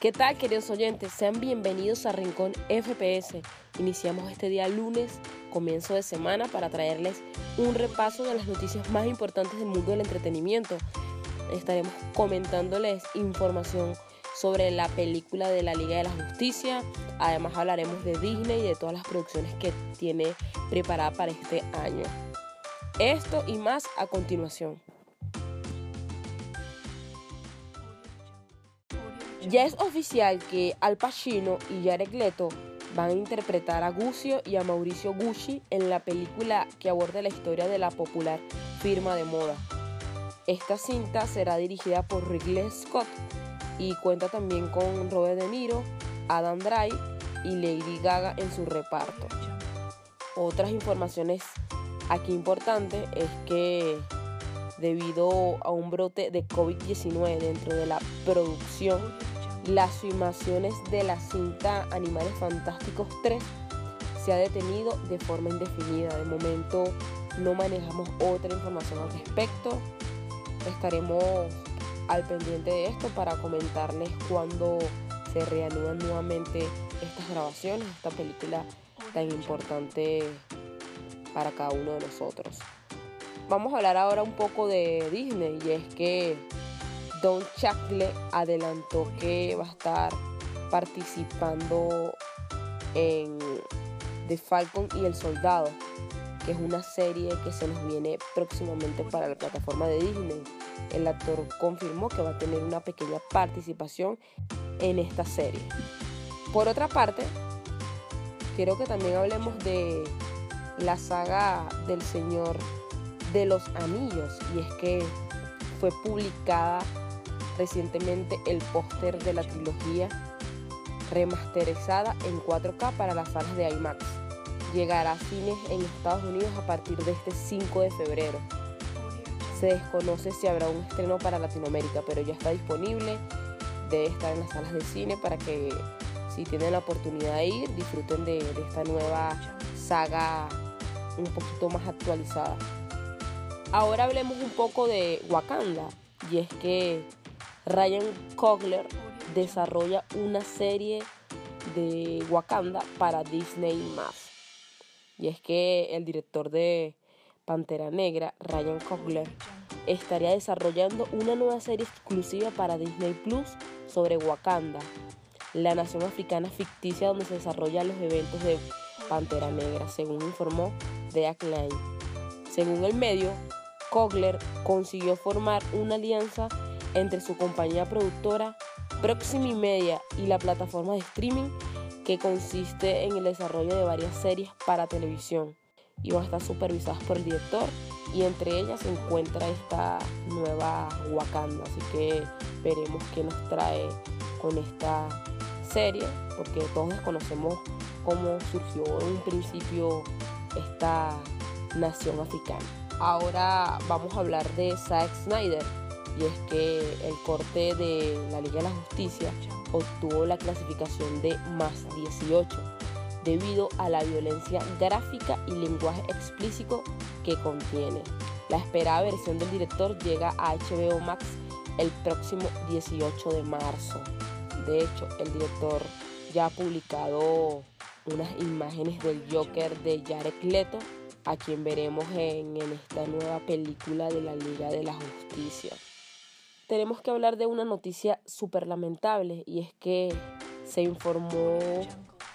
¿Qué tal queridos oyentes? Sean bienvenidos a Rincón FPS. Iniciamos este día lunes, comienzo de semana, para traerles un repaso de las noticias más importantes del mundo del entretenimiento. Estaremos comentándoles información sobre la película de la Liga de la Justicia. Además hablaremos de Disney y de todas las producciones que tiene preparada para este año. Esto y más a continuación. Ya es oficial que Al Pacino y Jared Leto van a interpretar a Guccio y a Mauricio Gucci en la película que aborda la historia de la popular firma de moda. Esta cinta será dirigida por Ridley Scott y cuenta también con Robert De Niro, Adam Drive y Lady Gaga en su reparto. Otras informaciones aquí importantes es que debido a un brote de COVID-19 dentro de la producción las filmaciones de la cinta Animales Fantásticos 3 se ha detenido de forma indefinida. De momento no manejamos otra información al respecto. Estaremos al pendiente de esto para comentarles cuando se reanudan nuevamente estas grabaciones, esta película tan importante para cada uno de nosotros. Vamos a hablar ahora un poco de Disney y es que Don Chacle adelantó que va a estar participando en The Falcon y el Soldado, que es una serie que se nos viene próximamente para la plataforma de Disney. El actor confirmó que va a tener una pequeña participación en esta serie. Por otra parte, quiero que también hablemos de la saga del Señor de los Anillos, y es que fue publicada recientemente el póster de la trilogía remasterizada en 4K para las salas de IMAX. Llegará a cines en Estados Unidos a partir de este 5 de febrero. Se desconoce si habrá un estreno para Latinoamérica, pero ya está disponible. Debe estar en las salas de cine para que si tienen la oportunidad de ir, disfruten de, de esta nueva saga un poquito más actualizada. Ahora hablemos un poco de Wakanda. Y es que Ryan Coogler desarrolla una serie de Wakanda para Disney. Y es que el director de Pantera Negra, Ryan Coogler, estaría desarrollando una nueva serie exclusiva para Disney Plus sobre Wakanda, la nación africana ficticia donde se desarrollan los eventos de Pantera Negra, según informó The Line. Según el medio, Kogler consiguió formar una alianza entre su compañía productora Proximi Media y la plataforma de streaming que consiste en el desarrollo de varias series para televisión y van a estar supervisadas por el director y entre ellas se encuentra esta nueva Wakanda. Así que veremos qué nos trae con esta serie porque todos desconocemos cómo surgió en un principio esta nación africana ahora vamos a hablar de Zack Snyder y es que el corte de la Liga de la Justicia obtuvo la clasificación de más 18 debido a la violencia gráfica y lenguaje explícito que contiene. La esperada versión del director llega a HBO Max el próximo 18 de marzo. De hecho, el director ya ha publicado unas imágenes del Joker de Jared Leto, a quien veremos en, esta nueva película de la Liga de la Justicia tenemos que hablar de una noticia súper lamentable y es que se informó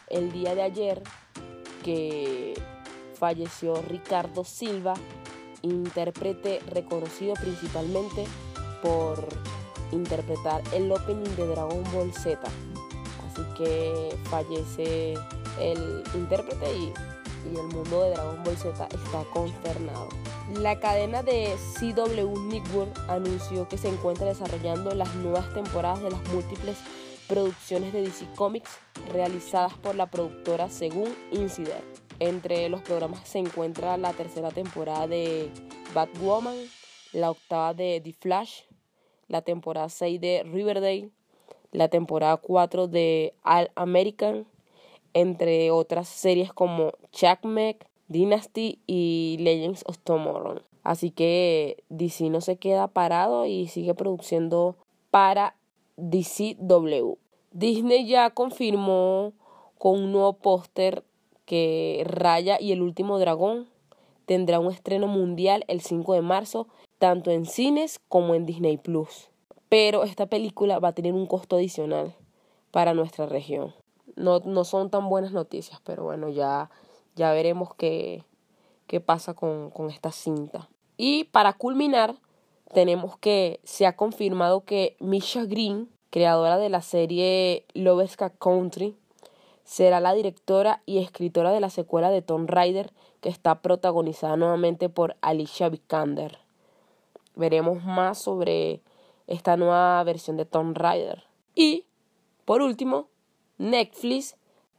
el día de ayer que falleció Ricardo Silva, intérprete reconocido principalmente por interpretar el opening de Dragon Ball Z. Así que fallece el intérprete y, y el mundo de Dragon Ball Z está consternado. La cadena de CW Network anunció que se encuentra desarrollando las nuevas temporadas de las múltiples producciones de DC Comics realizadas por la productora según Insider. Entre los programas se encuentra la tercera temporada de Batwoman, la octava de The Flash, la temporada 6 de Riverdale, la temporada 4 de All American, entre otras series como Chuck Mac, Dynasty y Legends of Tomorrow. Así que DC no se queda parado y sigue produciendo para DCW. Disney ya confirmó con un nuevo póster que Raya y el último dragón tendrá un estreno mundial el 5 de marzo, tanto en cines como en Disney Plus. Pero esta película va a tener un costo adicional para nuestra región. No, no son tan buenas noticias, pero bueno, ya, ya veremos qué, qué pasa con, con esta cinta. Y para culminar, tenemos que se ha confirmado que Misha Green, creadora de la serie Loveska Country, será la directora y escritora de la secuela de Tomb Raider que está protagonizada nuevamente por Alicia Vikander. Veremos más sobre esta nueva versión de Tomb Raider. Y, por último, Netflix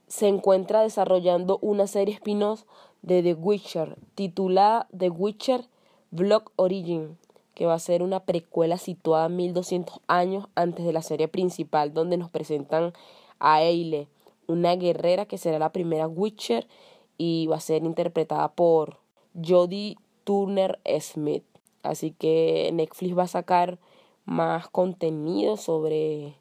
se encuentra desarrollando una serie spin-off de The Witcher titulada The Witcher Block Origin, que va a ser una precuela situada 1200 años antes de la serie principal, donde nos presentan a Eile, una guerrera que será la primera Witcher y va a ser interpretada por Jodie Turner Smith. Así que Netflix va a sacar más contenido sobre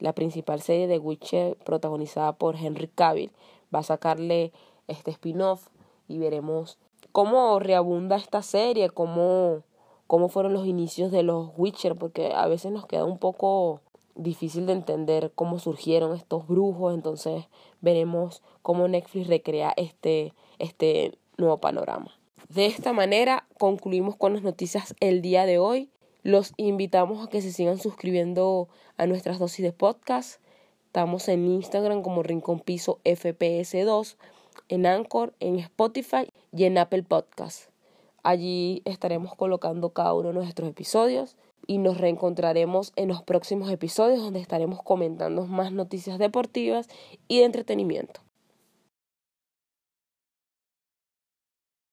la principal serie de Witcher protagonizada por Henry Cavill. Va a sacarle este spin-off y veremos cómo reabunda esta serie, cómo, cómo fueron los inicios de los Witcher, porque a veces nos queda un poco difícil de entender cómo surgieron estos brujos, entonces veremos cómo Netflix recrea este, este nuevo panorama. De esta manera concluimos con las noticias el día de hoy. Los invitamos a que se sigan suscribiendo a nuestras dosis de podcast. Estamos en Instagram como Rincón Piso FPS2, en Anchor, en Spotify y en Apple Podcast. Allí estaremos colocando cada uno de nuestros episodios y nos reencontraremos en los próximos episodios donde estaremos comentando más noticias deportivas y de entretenimiento.